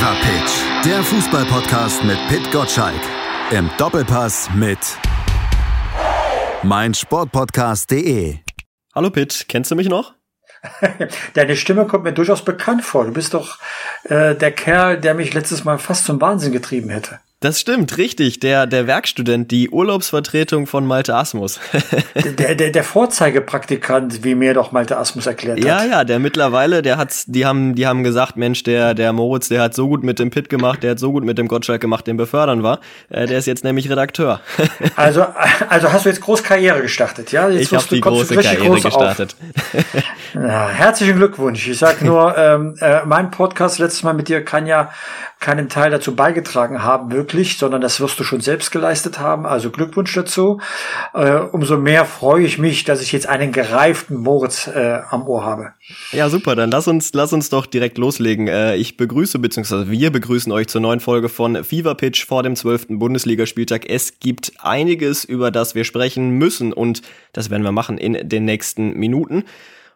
Fever Pitch, der Fußballpodcast mit Pit Gottschalk. Im Doppelpass mit meinsportpodcast.de. Hallo Pit, kennst du mich noch? Deine Stimme kommt mir durchaus bekannt vor. Du bist doch äh, der Kerl, der mich letztes Mal fast zum Wahnsinn getrieben hätte. Das stimmt, richtig. Der, der Werkstudent, die Urlaubsvertretung von Malte Asmus. der, der, der Vorzeigepraktikant, wie mir doch Malte Asmus erklärt hat. Ja, ja, der mittlerweile, der hat's, die haben, die haben gesagt, Mensch, der, der Moritz, der hat so gut mit dem Pit gemacht, der hat so gut mit dem Gottschalk gemacht, den befördern war. Äh, der ist jetzt nämlich Redakteur. also, also hast du jetzt groß Karriere gestartet, ja? Jetzt ich habe die große Karriere groß gestartet. ja, herzlichen Glückwunsch. Ich sag nur, ähm, äh, mein Podcast letztes Mal mit dir kann ja keinen Teil dazu beigetragen haben, wirklich, sondern das wirst du schon selbst geleistet haben. Also Glückwunsch dazu. Äh, umso mehr freue ich mich, dass ich jetzt einen gereiften Moritz äh, am Ohr habe. Ja, super. Dann lass uns, lass uns doch direkt loslegen. Äh, ich begrüße, beziehungsweise wir begrüßen euch zur neuen Folge von Fever Pitch vor dem 12. Bundesligaspieltag. Es gibt einiges, über das wir sprechen müssen und das werden wir machen in den nächsten Minuten.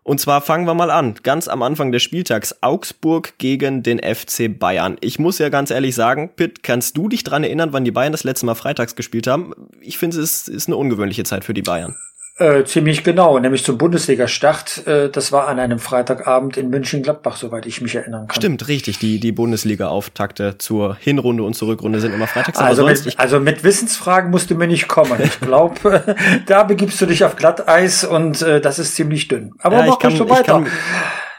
Und zwar fangen wir mal an, ganz am Anfang des Spieltags, Augsburg gegen den FC Bayern. Ich muss ja ganz ehrlich sagen, Pitt, kannst du dich dran erinnern, wann die Bayern das letzte Mal freitags gespielt haben? Ich finde, es ist eine ungewöhnliche Zeit für die Bayern. Äh, ziemlich genau, nämlich zum Bundesliga-Start. Äh, das war an einem Freitagabend in München-Gladbach, soweit ich mich erinnern kann. Stimmt, richtig. Die, die Bundesliga-Auftakte zur Hinrunde und zur Rückrunde sind immer freitags. Also, mit, also mit Wissensfragen musst du mir nicht kommen. Ich glaube, da begibst du dich auf Glatteis und äh, das ist ziemlich dünn. Aber ja, mach kann, du weiter. Ich kann,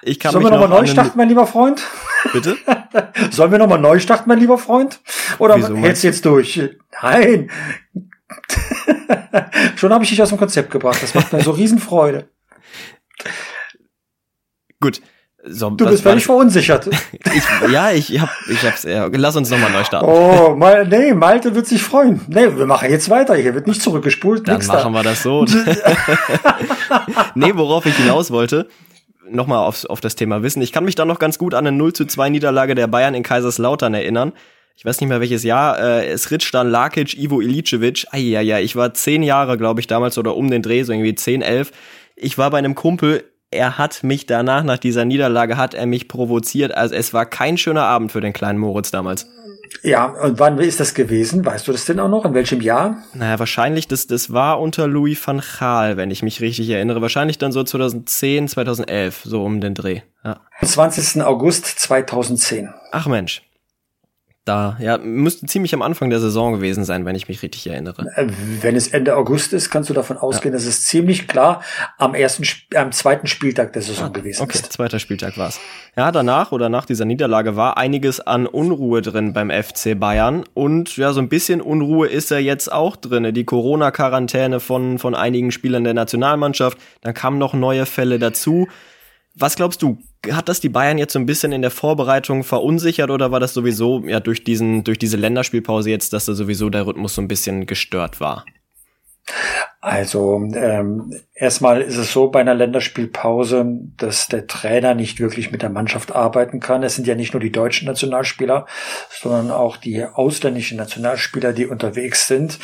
ich kann Sollen wir nochmal neu starten, mein lieber Freund? Bitte? Sollen wir nochmal neu starten, mein lieber Freund? Oder Wieso hältst du jetzt durch? Nein, Schon habe ich dich aus dem Konzept gebracht. Das macht mir so Riesenfreude. Gut. So, du bist völlig verunsichert. ich, ja, ich hab, ich hab's, ja, lass uns nochmal neu starten. Oh, mal, nee, Malte wird sich freuen. Nee, wir machen jetzt weiter. Hier wird nicht zurückgespult. Dann machen da. wir das so. nee, worauf ich hinaus wollte, nochmal auf, auf das Thema Wissen. Ich kann mich da noch ganz gut an eine 0 zu 2 Niederlage der Bayern in Kaiserslautern erinnern ich weiß nicht mehr welches Jahr, äh, Sritschdan Lakic, Ivo Ilicevic. ja, ich war zehn Jahre, glaube ich, damals oder um den Dreh, so irgendwie zehn, elf. Ich war bei einem Kumpel, er hat mich danach, nach dieser Niederlage, hat er mich provoziert. Also es war kein schöner Abend für den kleinen Moritz damals. Ja, und wann ist das gewesen? Weißt du das denn auch noch? In welchem Jahr? Naja, wahrscheinlich, das, das war unter Louis van Gaal, wenn ich mich richtig erinnere. Wahrscheinlich dann so 2010, 2011, so um den Dreh. Ja. 20. August 2010. Ach Mensch da, ja, müsste ziemlich am Anfang der Saison gewesen sein, wenn ich mich richtig erinnere. Äh, wenn es Ende August ist, kannst du davon ausgehen, ja. dass es ziemlich klar am ersten, am zweiten Spieltag der Saison ah, gewesen okay, ist. Okay, zweiter Spieltag war's. Ja, danach oder nach dieser Niederlage war einiges an Unruhe drin beim FC Bayern und ja, so ein bisschen Unruhe ist er jetzt auch drin. Die Corona-Quarantäne von, von einigen Spielern der Nationalmannschaft, dann kamen noch neue Fälle dazu. Was glaubst du, hat das die Bayern jetzt so ein bisschen in der Vorbereitung verunsichert oder war das sowieso ja durch diesen durch diese Länderspielpause jetzt, dass da sowieso der Rhythmus so ein bisschen gestört war? Also ähm, erstmal ist es so bei einer Länderspielpause, dass der Trainer nicht wirklich mit der Mannschaft arbeiten kann. Es sind ja nicht nur die deutschen Nationalspieler, sondern auch die ausländischen Nationalspieler, die unterwegs sind.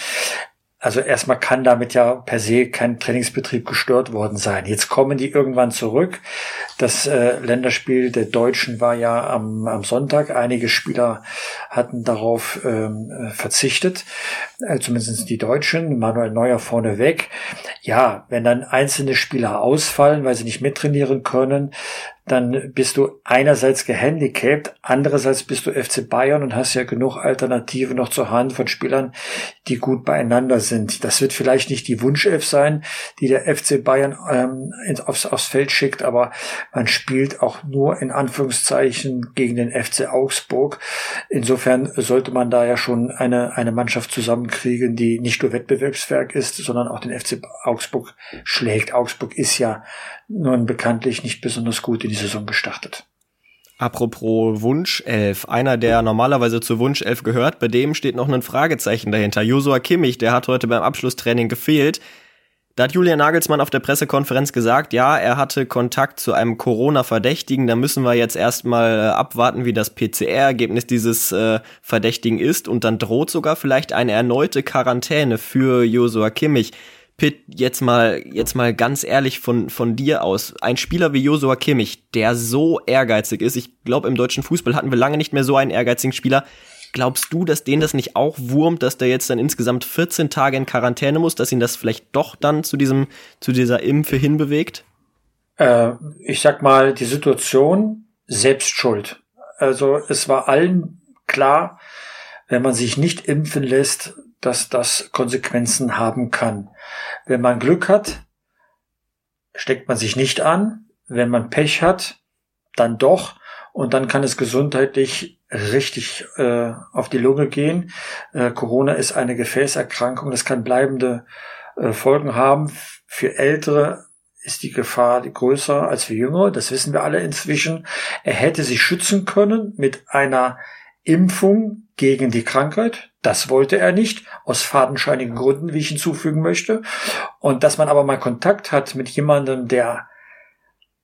Also erstmal kann damit ja per se kein Trainingsbetrieb gestört worden sein. Jetzt kommen die irgendwann zurück. Das äh, Länderspiel der Deutschen war ja am, am Sonntag. Einige Spieler hatten darauf ähm, verzichtet, äh, zumindest die Deutschen. Manuel Neuer vorneweg. Ja, wenn dann einzelne Spieler ausfallen, weil sie nicht mittrainieren können, dann bist du einerseits gehandicapt, andererseits bist du FC Bayern und hast ja genug Alternativen noch zur Hand von Spielern, die gut beieinander sind. Das wird vielleicht nicht die Wunschelf sein, die der FC Bayern ähm, aufs, aufs Feld schickt, aber man spielt auch nur in Anführungszeichen gegen den FC Augsburg. Insofern sollte man da ja schon eine, eine Mannschaft zusammenkriegen, die nicht nur Wettbewerbswerk ist, sondern auch den FC Augsburg schlägt. Augsburg ist ja nun bekanntlich nicht besonders gut in die Saison gestartet. Apropos Wunschelf, einer, der normalerweise zur Wunschelf gehört, bei dem steht noch ein Fragezeichen dahinter. Josua Kimmich, der hat heute beim Abschlusstraining gefehlt. Da hat Julian Nagelsmann auf der Pressekonferenz gesagt, ja, er hatte Kontakt zu einem Corona-Verdächtigen. Da müssen wir jetzt erstmal äh, abwarten, wie das PCR-Ergebnis dieses äh, Verdächtigen ist. Und dann droht sogar vielleicht eine erneute Quarantäne für Josua Kimmich. Pitt, jetzt mal, jetzt mal ganz ehrlich von, von dir aus. Ein Spieler wie Josua Kimmich, der so ehrgeizig ist. Ich glaube, im deutschen Fußball hatten wir lange nicht mehr so einen ehrgeizigen Spieler. Glaubst du, dass den das nicht auch wurmt, dass der jetzt dann insgesamt 14 Tage in Quarantäne muss, dass ihn das vielleicht doch dann zu diesem, zu dieser Impfe hinbewegt? Äh, ich sag mal, die Situation selbst schuld. Also es war allen klar, wenn man sich nicht impfen lässt, dass das Konsequenzen haben kann. Wenn man Glück hat, steckt man sich nicht an. Wenn man Pech hat, dann doch. Und dann kann es gesundheitlich richtig äh, auf die Lunge gehen. Äh, Corona ist eine Gefäßerkrankung. Das kann bleibende äh, Folgen haben. Für Ältere ist die Gefahr größer als für Jüngere. Das wissen wir alle inzwischen. Er hätte sich schützen können mit einer Impfung gegen die Krankheit. Das wollte er nicht, aus fadenscheinigen Gründen, wie ich hinzufügen möchte. Und dass man aber mal Kontakt hat mit jemandem, der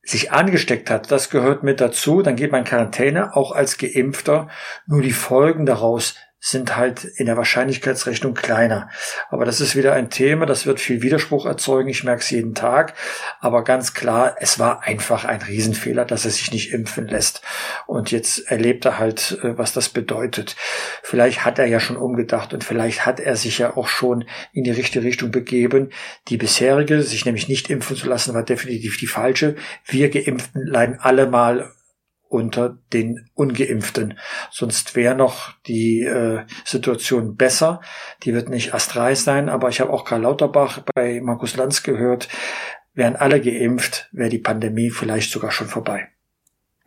sich angesteckt hat, das gehört mit dazu. Dann geht man in Quarantäne, auch als Geimpfter. Nur die Folgen daraus sind halt in der Wahrscheinlichkeitsrechnung kleiner. Aber das ist wieder ein Thema, das wird viel Widerspruch erzeugen. Ich merke es jeden Tag. Aber ganz klar, es war einfach ein Riesenfehler, dass er sich nicht impfen lässt. Und jetzt erlebt er halt, äh, was das bedeutet. Vielleicht hat er ja schon umgedacht und vielleicht hat er sich ja auch schon in die richtige Richtung begeben. Die bisherige, sich nämlich nicht impfen zu lassen, war definitiv die falsche. Wir Geimpften leiden alle mal unter den ungeimpften. Sonst wäre noch die äh, Situation besser. Die wird nicht astreich sein, aber ich habe auch Karl Lauterbach bei Markus Lanz gehört. Wären alle geimpft, wäre die Pandemie vielleicht sogar schon vorbei.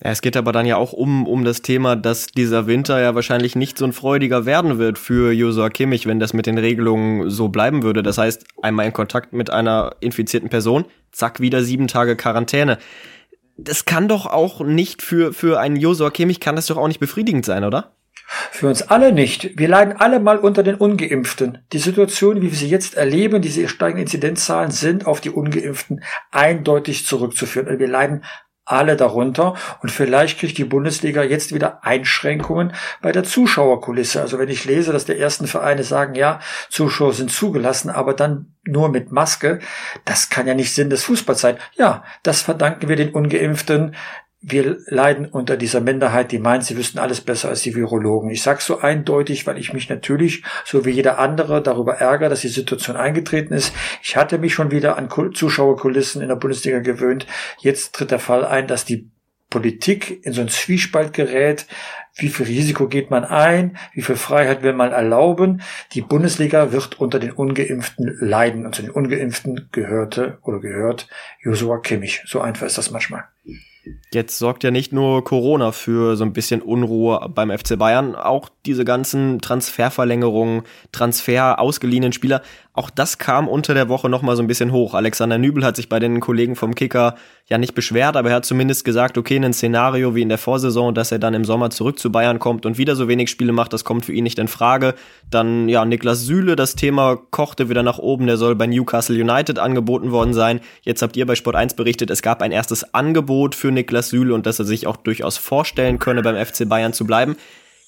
Ja, es geht aber dann ja auch um, um das Thema, dass dieser Winter ja wahrscheinlich nicht so ein freudiger werden wird für Josua Kimmich, wenn das mit den Regelungen so bleiben würde. Das heißt, einmal in Kontakt mit einer infizierten Person, zack, wieder sieben Tage Quarantäne das kann doch auch nicht für, für einen Josua Kimmich kann das doch auch nicht befriedigend sein, oder? Für uns alle nicht. Wir leiden alle mal unter den Ungeimpften. Die Situation, wie wir sie jetzt erleben, diese steigenden Inzidenzzahlen sind auf die Ungeimpften eindeutig zurückzuführen. Wir leiden alle darunter. Und vielleicht kriegt die Bundesliga jetzt wieder Einschränkungen bei der Zuschauerkulisse. Also wenn ich lese, dass die ersten Vereine sagen, ja, Zuschauer sind zugelassen, aber dann nur mit Maske, das kann ja nicht Sinn des Fußballs sein. Ja, das verdanken wir den Ungeimpften, wir leiden unter dieser Minderheit, die meint, sie wüssten alles besser als die Virologen. Ich sage so eindeutig, weil ich mich natürlich, so wie jeder andere, darüber ärgere, dass die Situation eingetreten ist. Ich hatte mich schon wieder an Zuschauerkulissen in der Bundesliga gewöhnt. Jetzt tritt der Fall ein, dass die Politik in so einen Zwiespalt gerät. Wie viel Risiko geht man ein? Wie viel Freiheit will man erlauben? Die Bundesliga wird unter den Ungeimpften leiden. Und zu den Ungeimpften gehörte oder gehört Joshua Kimmich. So einfach ist das manchmal. Jetzt sorgt ja nicht nur Corona für so ein bisschen Unruhe beim FC Bayern, auch diese ganzen Transferverlängerungen, Transfer ausgeliehenen Spieler, auch das kam unter der Woche noch mal so ein bisschen hoch. Alexander Nübel hat sich bei den Kollegen vom Kicker ja nicht beschwert, aber er hat zumindest gesagt, okay, ein Szenario wie in der Vorsaison, dass er dann im Sommer zurück zu Bayern kommt und wieder so wenig Spiele macht, das kommt für ihn nicht in Frage. Dann ja, Niklas Süle, das Thema kochte wieder nach oben, der soll bei Newcastle United angeboten worden sein. Jetzt habt ihr bei Sport 1 berichtet, es gab ein erstes Angebot für Niklas Süle und dass er sich auch durchaus vorstellen könne, beim FC Bayern zu bleiben.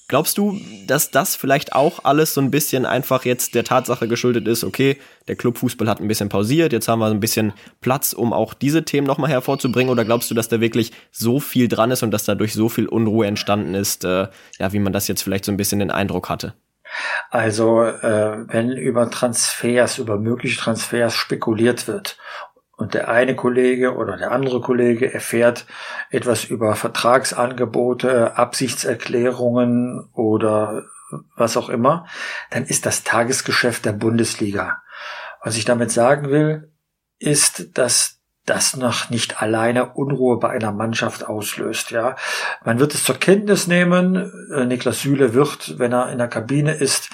Glaubst du, dass das vielleicht auch alles so ein bisschen einfach jetzt der Tatsache geschuldet ist, okay, der Clubfußball hat ein bisschen pausiert, jetzt haben wir ein bisschen Platz, um auch diese Themen nochmal hervorzubringen? Oder glaubst du, dass da wirklich so viel dran ist und dass dadurch so viel Unruhe entstanden ist, äh, ja, wie man das jetzt vielleicht so ein bisschen den Eindruck hatte? Also äh, wenn über Transfers, über mögliche Transfers spekuliert wird und der eine Kollege oder der andere Kollege erfährt etwas über Vertragsangebote, Absichtserklärungen oder was auch immer, dann ist das Tagesgeschäft der Bundesliga. Was ich damit sagen will, ist, dass das noch nicht alleine Unruhe bei einer Mannschaft auslöst. Ja, man wird es zur Kenntnis nehmen. Äh, Niklas Süle wird, wenn er in der Kabine ist,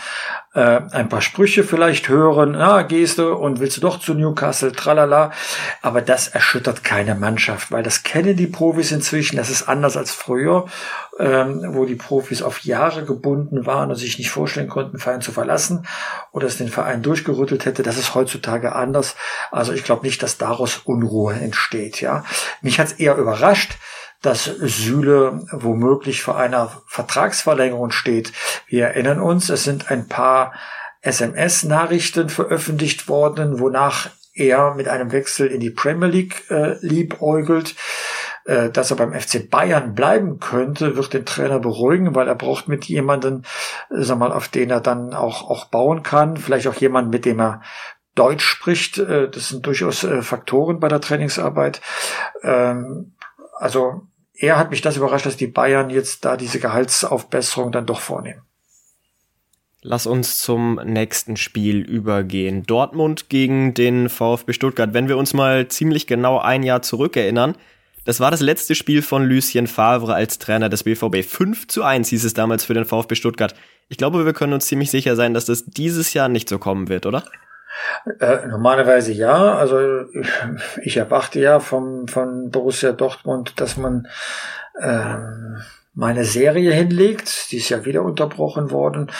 äh, ein paar Sprüche vielleicht hören, ah, gehst du und willst du doch zu Newcastle, tralala. Aber das erschüttert keine Mannschaft, weil das kennen die Profis inzwischen. Das ist anders als früher, ähm, wo die Profis auf Jahre gebunden waren und sich nicht vorstellen konnten, den Verein zu verlassen oder es den Verein durchgerüttelt hätte. Das ist heutzutage anders. Also ich glaube nicht, dass daraus Unruhe entsteht. Ja, mich hat es eher überrascht, dass Süle womöglich vor einer Vertragsverlängerung steht. Wir erinnern uns, es sind ein paar SMS-Nachrichten veröffentlicht worden, wonach er mit einem Wechsel in die Premier League äh, liebäugelt. Äh, dass er beim FC Bayern bleiben könnte, wird den Trainer beruhigen, weil er braucht mit jemanden, äh, sag mal, auf den er dann auch, auch bauen kann. Vielleicht auch jemanden, mit dem er Deutsch spricht. Äh, das sind durchaus äh, Faktoren bei der Trainingsarbeit. Ähm, also er hat mich das überrascht, dass die Bayern jetzt da diese Gehaltsaufbesserung dann doch vornehmen. Lass uns zum nächsten Spiel übergehen. Dortmund gegen den VfB Stuttgart. Wenn wir uns mal ziemlich genau ein Jahr zurückerinnern, das war das letzte Spiel von Lucien Favre als Trainer des BVB. 5 zu 1 hieß es damals für den VfB Stuttgart. Ich glaube, wir können uns ziemlich sicher sein, dass das dieses Jahr nicht so kommen wird, oder? Äh, normalerweise ja. Also ich erwarte ja vom, von Borussia Dortmund, dass man ähm, meine Serie hinlegt. Die ist ja wieder unterbrochen worden.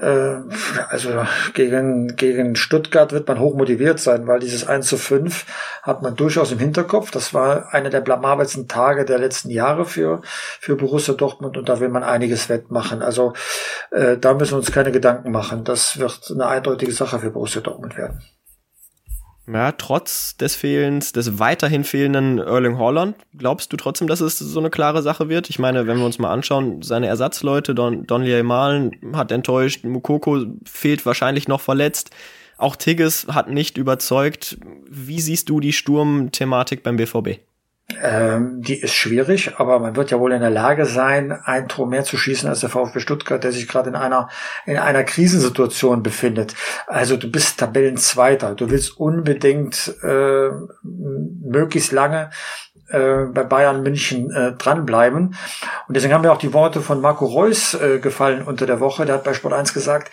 Äh, also gegen, gegen Stuttgart wird man hochmotiviert sein, weil dieses 1 zu 5 hat man durchaus im Hinterkopf. Das war einer der blamabelsten Tage der letzten Jahre für, für Borussia Dortmund und da will man einiges wettmachen. Also äh, da müssen wir uns keine Gedanken machen. Das wird eine eindeutige Sache für Borussia Dortmund werden. Ja, trotz des Fehlens, des weiterhin fehlenden Erling Holland, glaubst du trotzdem, dass es so eine klare Sache wird? Ich meine, wenn wir uns mal anschauen, seine Ersatzleute, Don, Donley Malen hat enttäuscht, Mukoko fehlt wahrscheinlich noch verletzt. Auch Tigges hat nicht überzeugt. Wie siehst du die Sturmthematik beim BVB? Ähm, die ist schwierig, aber man wird ja wohl in der Lage sein, ein Tor mehr zu schießen als der VfB Stuttgart, der sich gerade in einer in einer Krisensituation befindet. Also du bist Tabellenzweiter, du willst unbedingt äh, möglichst lange äh, bei Bayern München äh, dranbleiben. Und deswegen haben mir auch die Worte von Marco Reus äh, gefallen unter der Woche. Der hat bei Sport 1 gesagt,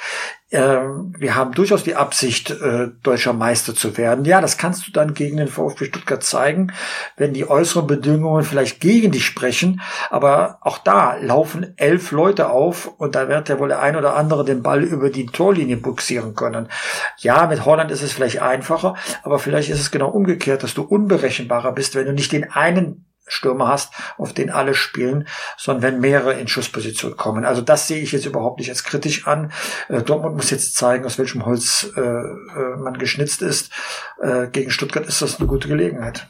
wir haben durchaus die Absicht, äh, deutscher Meister zu werden. Ja, das kannst du dann gegen den VfB Stuttgart zeigen, wenn die äußeren Bedingungen vielleicht gegen dich sprechen. Aber auch da laufen elf Leute auf und da wird ja wohl der ein oder andere den Ball über die Torlinie buxieren können. Ja, mit Holland ist es vielleicht einfacher, aber vielleicht ist es genau umgekehrt, dass du unberechenbarer bist, wenn du nicht den einen Stürmer hast, auf den alle spielen, sondern wenn mehrere in Schussposition kommen. Also das sehe ich jetzt überhaupt nicht als kritisch an. Äh, Dortmund muss jetzt zeigen, aus welchem Holz äh, äh, man geschnitzt ist. Äh, gegen Stuttgart ist das eine gute Gelegenheit.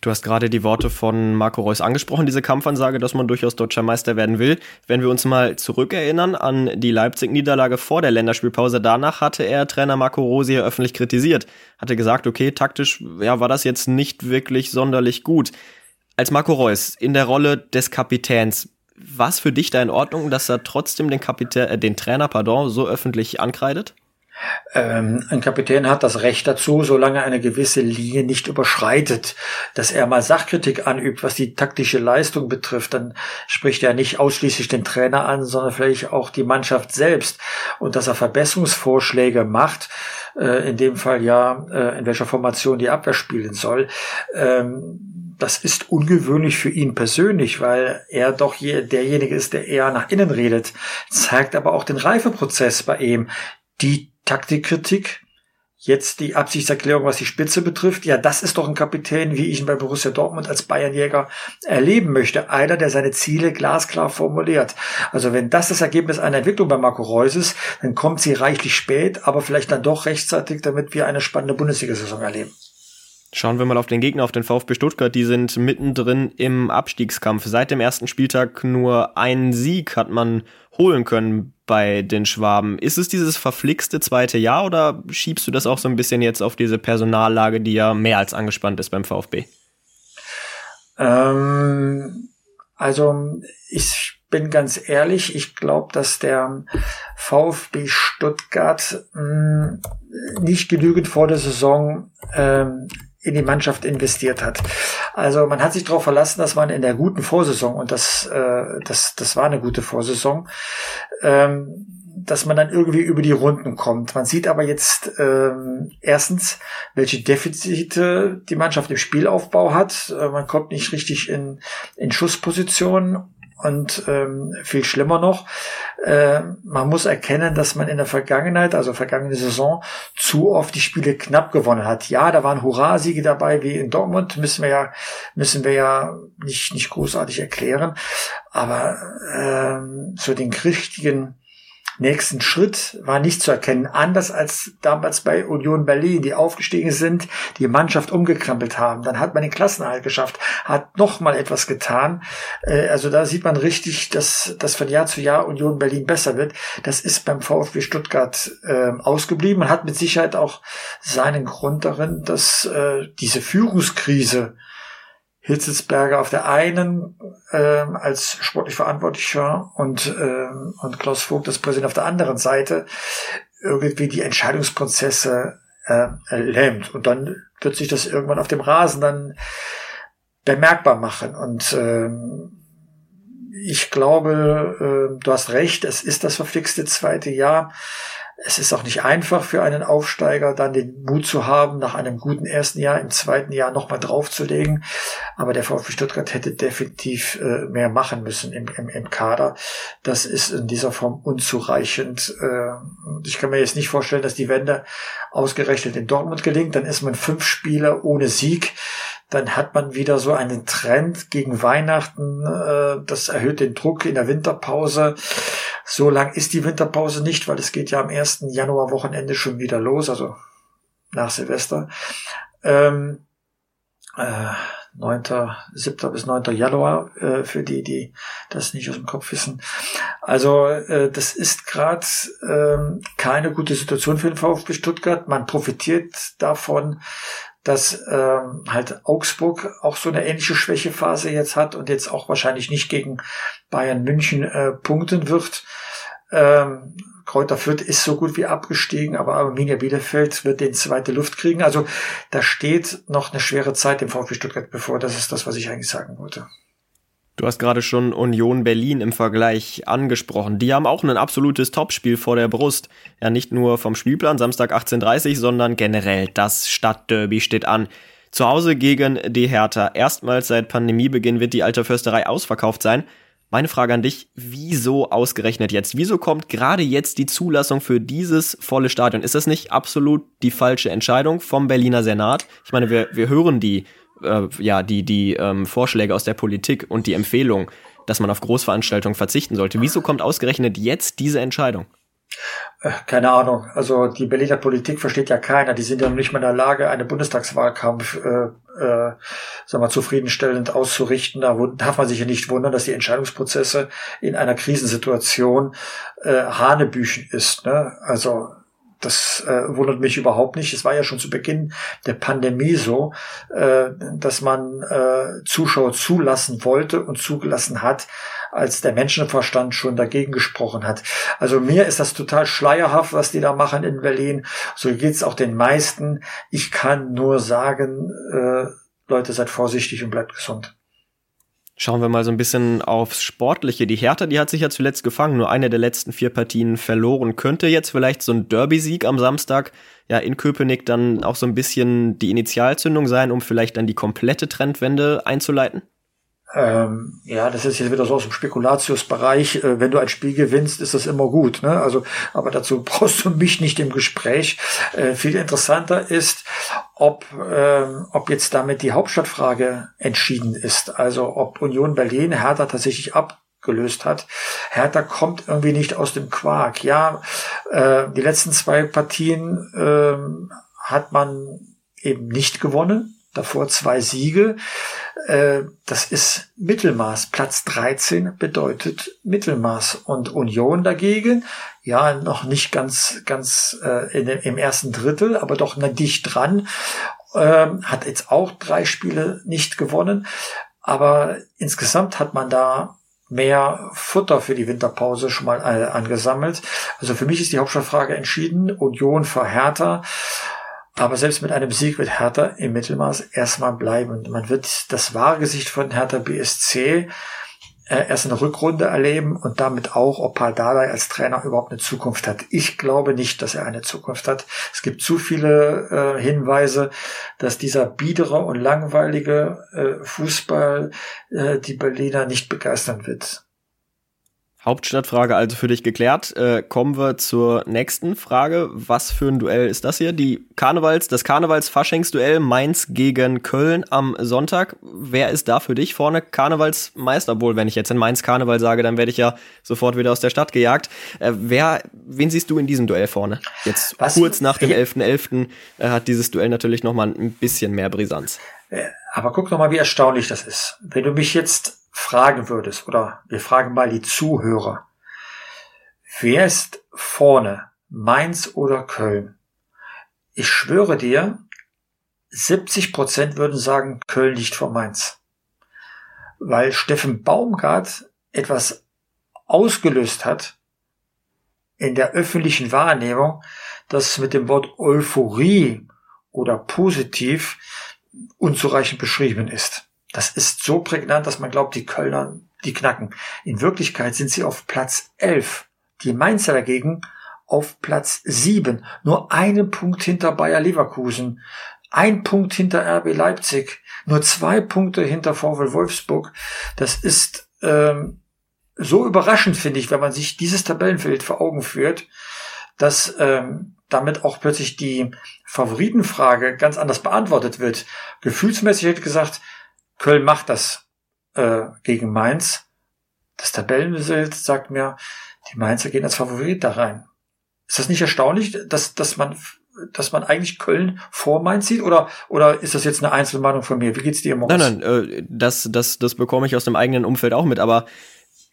Du hast gerade die Worte von Marco Reus angesprochen, diese Kampfansage, dass man durchaus deutscher Meister werden will. Wenn wir uns mal zurückerinnern an die Leipzig-Niederlage vor der Länderspielpause, danach hatte er Trainer Marco Rosier öffentlich kritisiert. Hatte gesagt, okay, taktisch ja, war das jetzt nicht wirklich sonderlich gut. Als Marco Reus in der Rolle des Kapitäns, war es für dich da in Ordnung, dass er trotzdem den, Kapitän, äh, den Trainer pardon, so öffentlich ankreidet? Ähm, ein Kapitän hat das Recht dazu, solange eine gewisse Linie nicht überschreitet, dass er mal Sachkritik anübt, was die taktische Leistung betrifft, dann spricht er nicht ausschließlich den Trainer an, sondern vielleicht auch die Mannschaft selbst und dass er Verbesserungsvorschläge macht, äh, in dem Fall ja, äh, in welcher Formation die Abwehr spielen soll. Ähm, das ist ungewöhnlich für ihn persönlich, weil er doch je, derjenige ist, der eher nach innen redet, zeigt aber auch den Reifeprozess bei ihm. Die Taktikkritik, jetzt die Absichtserklärung, was die Spitze betrifft, ja, das ist doch ein Kapitän, wie ich ihn bei Borussia Dortmund als Bayernjäger erleben möchte. Einer, der seine Ziele glasklar formuliert. Also wenn das das Ergebnis einer Entwicklung bei Marco Reus ist, dann kommt sie reichlich spät, aber vielleicht dann doch rechtzeitig, damit wir eine spannende Bundesliga-Saison erleben. Schauen wir mal auf den Gegner, auf den VfB Stuttgart. Die sind mittendrin im Abstiegskampf. Seit dem ersten Spieltag nur einen Sieg hat man holen können bei den Schwaben. Ist es dieses verflixte zweite Jahr oder schiebst du das auch so ein bisschen jetzt auf diese Personallage, die ja mehr als angespannt ist beim VfB? Ähm, also ich bin ganz ehrlich, ich glaube, dass der VfB Stuttgart mh, hm, nicht genügend vor der Saison ähm, in die Mannschaft investiert hat. Also man hat sich darauf verlassen, dass man in der guten Vorsaison, und das, äh, das, das war eine gute Vorsaison, ähm, dass man dann irgendwie über die Runden kommt. Man sieht aber jetzt ähm, erstens, welche Defizite die Mannschaft im Spielaufbau hat. Äh, man kommt nicht richtig in, in Schusspositionen und ähm, viel schlimmer noch, äh, man muss erkennen, dass man in der Vergangenheit, also vergangene Saison, zu oft die Spiele knapp gewonnen hat. Ja, da waren Hurra-Siege dabei, wie in Dortmund, müssen wir ja, müssen wir ja nicht, nicht großartig erklären. Aber ähm, so den richtigen nächsten Schritt war nicht zu erkennen. Anders als damals bei Union Berlin, die aufgestiegen sind, die Mannschaft umgekrempelt haben. Dann hat man den Klassenerhalt geschafft, hat noch mal etwas getan. Äh, also da sieht man richtig, dass, dass von Jahr zu Jahr Union Berlin besser wird. Das ist beim VfB Stuttgart äh, ausgeblieben und hat mit Sicherheit auch seinen Grund darin, dass äh, diese Führungskrise Hitzelsberger auf der einen äh, als sportlich Verantwortlicher und, äh, und Klaus Vogt als Präsident auf der anderen Seite irgendwie die Entscheidungsprozesse äh, lähmt. Und dann wird sich das irgendwann auf dem Rasen dann bemerkbar machen. Und äh, ich glaube, äh, du hast recht, es ist das verflixte zweite Jahr. Es ist auch nicht einfach für einen Aufsteiger, dann den Mut zu haben, nach einem guten ersten Jahr im zweiten Jahr nochmal draufzulegen. Aber der VfB Stuttgart hätte definitiv äh, mehr machen müssen im, im, im Kader. Das ist in dieser Form unzureichend. Äh, ich kann mir jetzt nicht vorstellen, dass die Wende ausgerechnet in Dortmund gelingt. Dann ist man fünf Spiele ohne Sieg dann hat man wieder so einen Trend gegen Weihnachten. Äh, das erhöht den Druck in der Winterpause. So lang ist die Winterpause nicht, weil es geht ja am 1. Januar Wochenende schon wieder los, also nach Silvester. Ähm, äh, 9. 7. bis 9. Januar äh, für die, die das nicht aus dem Kopf wissen. Also äh, das ist gerade äh, keine gute Situation für den VfB Stuttgart. Man profitiert davon, dass ähm, halt Augsburg auch so eine ähnliche Schwächephase jetzt hat und jetzt auch wahrscheinlich nicht gegen Bayern München äh, punkten wird. Ähm, Kräuter Fürth ist so gut wie abgestiegen, aber Arminia Bielefeld wird den zweite Luft kriegen. Also da steht noch eine schwere Zeit dem VfB Stuttgart bevor. Das ist das, was ich eigentlich sagen wollte. Du hast gerade schon Union Berlin im Vergleich angesprochen. Die haben auch ein absolutes Topspiel vor der Brust. Ja, nicht nur vom Spielplan Samstag 18.30 sondern generell das Stadtderby steht an. Zu Hause gegen die Hertha. Erstmals seit Pandemiebeginn wird die alte Försterei ausverkauft sein. Meine Frage an dich, wieso ausgerechnet jetzt? Wieso kommt gerade jetzt die Zulassung für dieses volle Stadion? Ist das nicht absolut die falsche Entscheidung vom Berliner Senat? Ich meine, wir, wir hören die äh, ja, die, die ähm, Vorschläge aus der Politik und die Empfehlung, dass man auf Großveranstaltungen verzichten sollte. Wieso kommt ausgerechnet jetzt diese Entscheidung? Äh, keine Ahnung. Also die Berliner Politik versteht ja keiner. Die sind ja noch nicht mal in der Lage, einen Bundestagswahlkampf äh, äh, sagen wir, zufriedenstellend auszurichten. Da darf man sich ja nicht wundern, dass die Entscheidungsprozesse in einer Krisensituation äh, Hanebüchen ist. Ne? Also das äh, wundert mich überhaupt nicht. Es war ja schon zu Beginn der Pandemie so, äh, dass man äh, Zuschauer zulassen wollte und zugelassen hat, als der Menschenverstand schon dagegen gesprochen hat. Also mir ist das total schleierhaft, was die da machen in Berlin. So geht's auch den meisten. Ich kann nur sagen, äh, Leute, seid vorsichtig und bleibt gesund. Schauen wir mal so ein bisschen aufs Sportliche. Die Hertha, die hat sich ja zuletzt gefangen, nur eine der letzten vier Partien verloren. Könnte jetzt vielleicht so ein Derby-Sieg am Samstag ja in Köpenick dann auch so ein bisschen die Initialzündung sein, um vielleicht dann die komplette Trendwende einzuleiten? Ähm, ja, das ist jetzt wieder so aus dem Spekulatiusbereich. Äh, wenn du ein Spiel gewinnst, ist das immer gut. Ne? Also, aber dazu brauchst du mich nicht im Gespräch. Äh, viel interessanter ist, ob, ähm, ob jetzt damit die Hauptstadtfrage entschieden ist. Also ob Union Berlin Hertha tatsächlich abgelöst hat. Hertha kommt irgendwie nicht aus dem Quark. Ja, äh, die letzten zwei Partien äh, hat man eben nicht gewonnen davor zwei Siege. Äh, das ist Mittelmaß. Platz 13 bedeutet Mittelmaß. Und Union dagegen, ja, noch nicht ganz, ganz äh, im ersten Drittel, aber doch dicht dran. Ähm, hat jetzt auch drei Spiele nicht gewonnen. Aber insgesamt hat man da mehr Futter für die Winterpause schon mal äh, angesammelt. Also für mich ist die Hauptstadtfrage entschieden. Union vor Hertha. Aber selbst mit einem Sieg wird Hertha im Mittelmaß erstmal bleiben. Man wird das wahre Gesicht von Hertha BSC äh, erst in der Rückrunde erleben und damit auch, ob Paldadei als Trainer überhaupt eine Zukunft hat. Ich glaube nicht, dass er eine Zukunft hat. Es gibt zu viele äh, Hinweise, dass dieser biedere und langweilige äh, Fußball äh, die Berliner nicht begeistern wird. Hauptstadtfrage also für dich geklärt. Äh, kommen wir zur nächsten Frage. Was für ein Duell ist das hier? Die Karnevals, das Karnevals-Faschingsduell Mainz gegen Köln am Sonntag. Wer ist da für dich vorne Karnevalsmeister? Obwohl, wenn ich jetzt in Mainz Karneval sage, dann werde ich ja sofort wieder aus der Stadt gejagt. Äh, wer, wen siehst du in diesem Duell vorne? Jetzt Was? kurz nach dem 11.11. .11., äh, hat dieses Duell natürlich noch mal ein bisschen mehr Brisanz. Äh, aber guck noch mal, wie erstaunlich das ist. Wenn du mich jetzt fragen würdest, oder wir fragen mal die Zuhörer, wer ist vorne, Mainz oder Köln? Ich schwöre dir, 70 Prozent würden sagen, Köln liegt vor Mainz. Weil Steffen Baumgart etwas ausgelöst hat in der öffentlichen Wahrnehmung, das mit dem Wort Euphorie oder positiv unzureichend beschrieben ist. Das ist so prägnant, dass man glaubt, die Kölner, die knacken. In Wirklichkeit sind sie auf Platz 11. Die Mainzer dagegen auf Platz 7. Nur einen Punkt hinter Bayer Leverkusen. Ein Punkt hinter RB Leipzig. Nur zwei Punkte hinter VfL Wolfsburg. Das ist ähm, so überraschend, finde ich, wenn man sich dieses Tabellenfeld vor Augen führt, dass ähm, damit auch plötzlich die Favoritenfrage ganz anders beantwortet wird. Gefühlsmäßig hätte ich gesagt, Köln macht das äh, gegen Mainz. Das Tabellenbild sagt mir, die Mainzer gehen als Favorit da rein. Ist das nicht erstaunlich, dass, dass man dass man eigentlich Köln vor Mainz sieht oder oder ist das jetzt eine Einzelmeinung von mir? Wie geht's dir, Moritz? Nein, nein, äh, das das das bekomme ich aus dem eigenen Umfeld auch mit, aber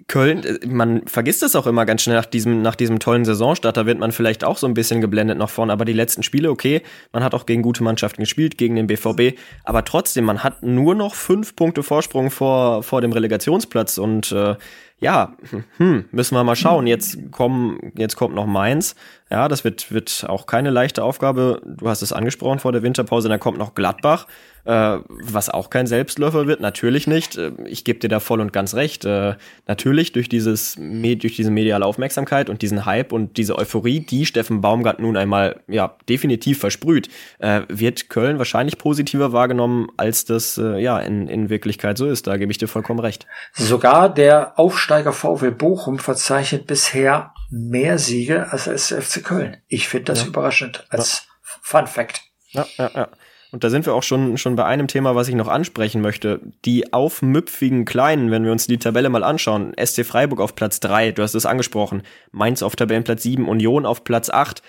Köln, äh, man vergisst es auch immer ganz schnell nach diesem, nach diesem tollen Saisonstart. Da wird man vielleicht auch so ein bisschen geblendet nach vorne. Aber die letzten Spiele, okay, man hat auch gegen gute Mannschaften gespielt, gegen den BVB. Aber trotzdem, man hat nur noch fünf Punkte Vorsprung vor, vor dem Relegationsplatz. Und äh, ja, hm, müssen wir mal schauen. Jetzt kommen, jetzt kommt noch Mainz. Ja, das wird, wird auch keine leichte Aufgabe. Du hast es angesprochen vor der Winterpause. Dann kommt noch Gladbach, äh, was auch kein Selbstläufer wird. Natürlich nicht. Äh, ich gebe dir da voll und ganz recht. Äh, natürlich durch dieses, durch diese mediale Aufmerksamkeit und diesen Hype und diese Euphorie, die Steffen Baumgart nun einmal, ja, definitiv versprüht, äh, wird Köln wahrscheinlich positiver wahrgenommen, als das, äh, ja, in, in Wirklichkeit so ist. Da gebe ich dir vollkommen recht. Sogar der Aufsteiger VW Bochum verzeichnet bisher mehr Siege als der FC Köln. Ich finde das ja. überraschend als ja. Fun Fact. Ja, ja, ja. Und da sind wir auch schon, schon bei einem Thema, was ich noch ansprechen möchte. Die aufmüpfigen Kleinen, wenn wir uns die Tabelle mal anschauen. SC Freiburg auf Platz 3, du hast es angesprochen. Mainz auf Tabellenplatz 7, Union auf Platz 8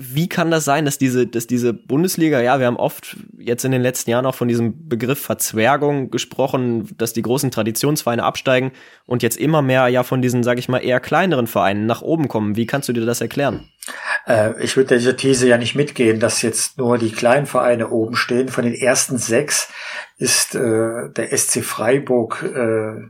wie kann das sein, dass diese, dass diese Bundesliga, ja, wir haben oft jetzt in den letzten Jahren auch von diesem Begriff Verzwergung gesprochen, dass die großen Traditionsvereine absteigen und jetzt immer mehr ja von diesen, sag ich mal, eher kleineren Vereinen nach oben kommen. Wie kannst du dir das erklären? Äh, ich würde dieser These ja nicht mitgehen, dass jetzt nur die kleinen Vereine oben stehen. Von den ersten sechs ist äh, der SC Freiburg äh,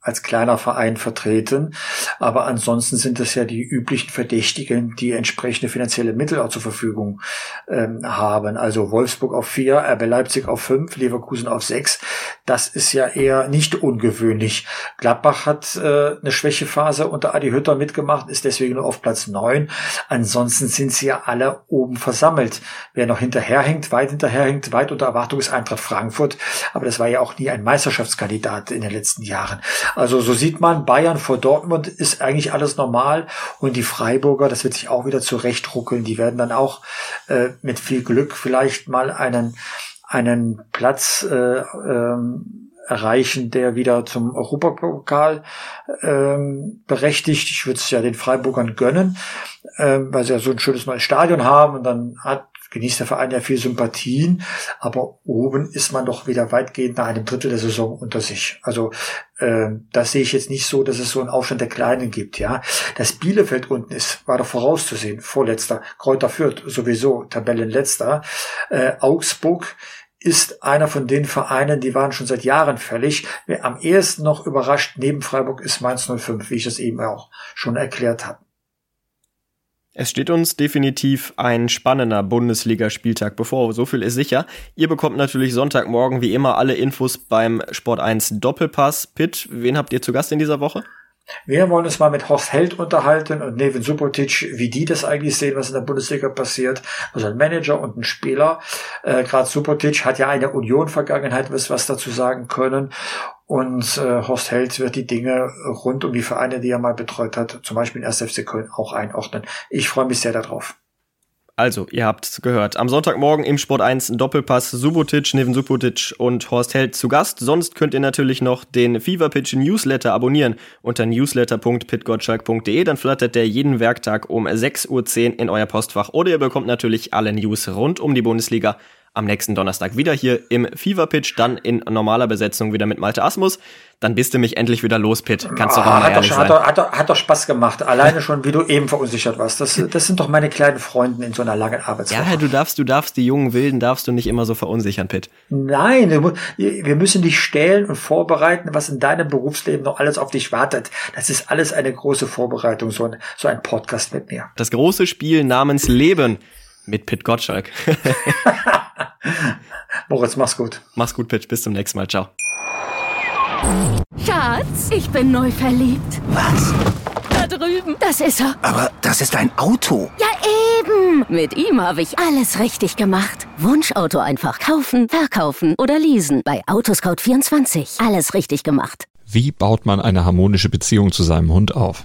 als kleiner Verein vertreten. Aber ansonsten sind es ja die üblichen Verdächtigen, die entsprechende finanzielle Mittel auch zur Verfügung ähm, haben. Also Wolfsburg auf vier, RB Leipzig auf fünf, Leverkusen auf sechs. Das ist ja eher nicht ungewöhnlich. Gladbach hat äh, eine Schwächephase unter Adi Hütter mitgemacht, ist deswegen nur auf Platz neun. Ansonsten sind sie ja alle oben versammelt. Wer noch hinterherhängt, weit hinterherhängt, weit unter Erwartung ist Eintracht Frankfurt. Aber das war ja auch nie ein Meisterschaftskandidat in den letzten Jahren. Also so sieht man, Bayern vor Dortmund ist eigentlich alles normal und die Freiburger, das wird sich auch wieder zurechtruckeln. Die werden dann auch äh, mit viel Glück vielleicht mal einen, einen Platz äh, ähm, erreichen, der wieder zum Europapokal ähm, berechtigt. Ich würde es ja den Freiburgern gönnen, äh, weil sie ja so ein schönes neues Stadion haben und dann hat genießt der Verein ja viel Sympathien, aber oben ist man doch wieder weitgehend nach einem Drittel der Saison unter sich. Also äh, das sehe ich jetzt nicht so, dass es so einen Aufstand der Kleinen gibt. Ja, das Bielefeld unten ist war doch vorauszusehen, vorletzter. Kräuter Fürth sowieso Tabellenletzter. Äh, Augsburg ist einer von den Vereinen, die waren schon seit Jahren fällig. Wer am ehesten noch überrascht neben Freiburg ist Mainz 05, wie ich das eben auch schon erklärt habe. Es steht uns definitiv ein spannender Bundesligaspieltag bevor, so viel ist sicher. Ihr bekommt natürlich Sonntagmorgen wie immer alle Infos beim Sport 1 Doppelpass. Pitt, wen habt ihr zu Gast in dieser Woche? Wir wollen uns mal mit Horst Held unterhalten und Nevin Subotic, wie die das eigentlich sehen, was in der Bundesliga passiert. Also ein Manager und ein Spieler. Äh, Gerade Subotic hat ja eine Union-Vergangenheit, was, was dazu sagen können. Und äh, Horst Held wird die Dinge rund um die Vereine, die er mal betreut hat, zum Beispiel in 1. FC Köln, auch einordnen. Ich freue mich sehr darauf. Also, ihr habt's gehört. Am Sonntagmorgen im Sport 1 ein Doppelpass Subotic, Neven Subotic und Horst Held zu Gast. Sonst könnt ihr natürlich noch den Fever Pitch Newsletter abonnieren unter newsletter.pitgottschalk.de. Dann flattert der jeden Werktag um 6.10 Uhr in euer Postfach oder ihr bekommt natürlich alle News rund um die Bundesliga am nächsten Donnerstag wieder hier im Fever Pitch, dann in normaler Besetzung wieder mit Malte Asmus. Dann bist du mich endlich wieder los, Pitt. Kannst du oh, mal hat, ehrlich doch, sein. hat, doch, hat, doch, hat doch Spaß gemacht. Alleine schon, wie du eben verunsichert warst. Das, das sind doch meine kleinen Freunde in so einer langen Arbeitswoche. Ja, du darfst, du darfst die jungen Wilden darfst du nicht immer so verunsichern, Pitt. Nein, wir müssen dich stellen und vorbereiten, was in deinem Berufsleben noch alles auf dich wartet. Das ist alles eine große Vorbereitung, so ein, so ein Podcast mit mir. Das große Spiel namens Leben mit Pitt Gottschalk. Moritz, mach's gut. Mach's gut, Pitt. Bis zum nächsten Mal. Ciao. Schatz, ich bin neu verliebt. Was? Da drüben. Das ist er. Aber das ist ein Auto. Ja, eben. Mit ihm habe ich alles richtig gemacht. Wunschauto einfach kaufen, verkaufen oder leasen. Bei Autoscout24. Alles richtig gemacht. Wie baut man eine harmonische Beziehung zu seinem Hund auf?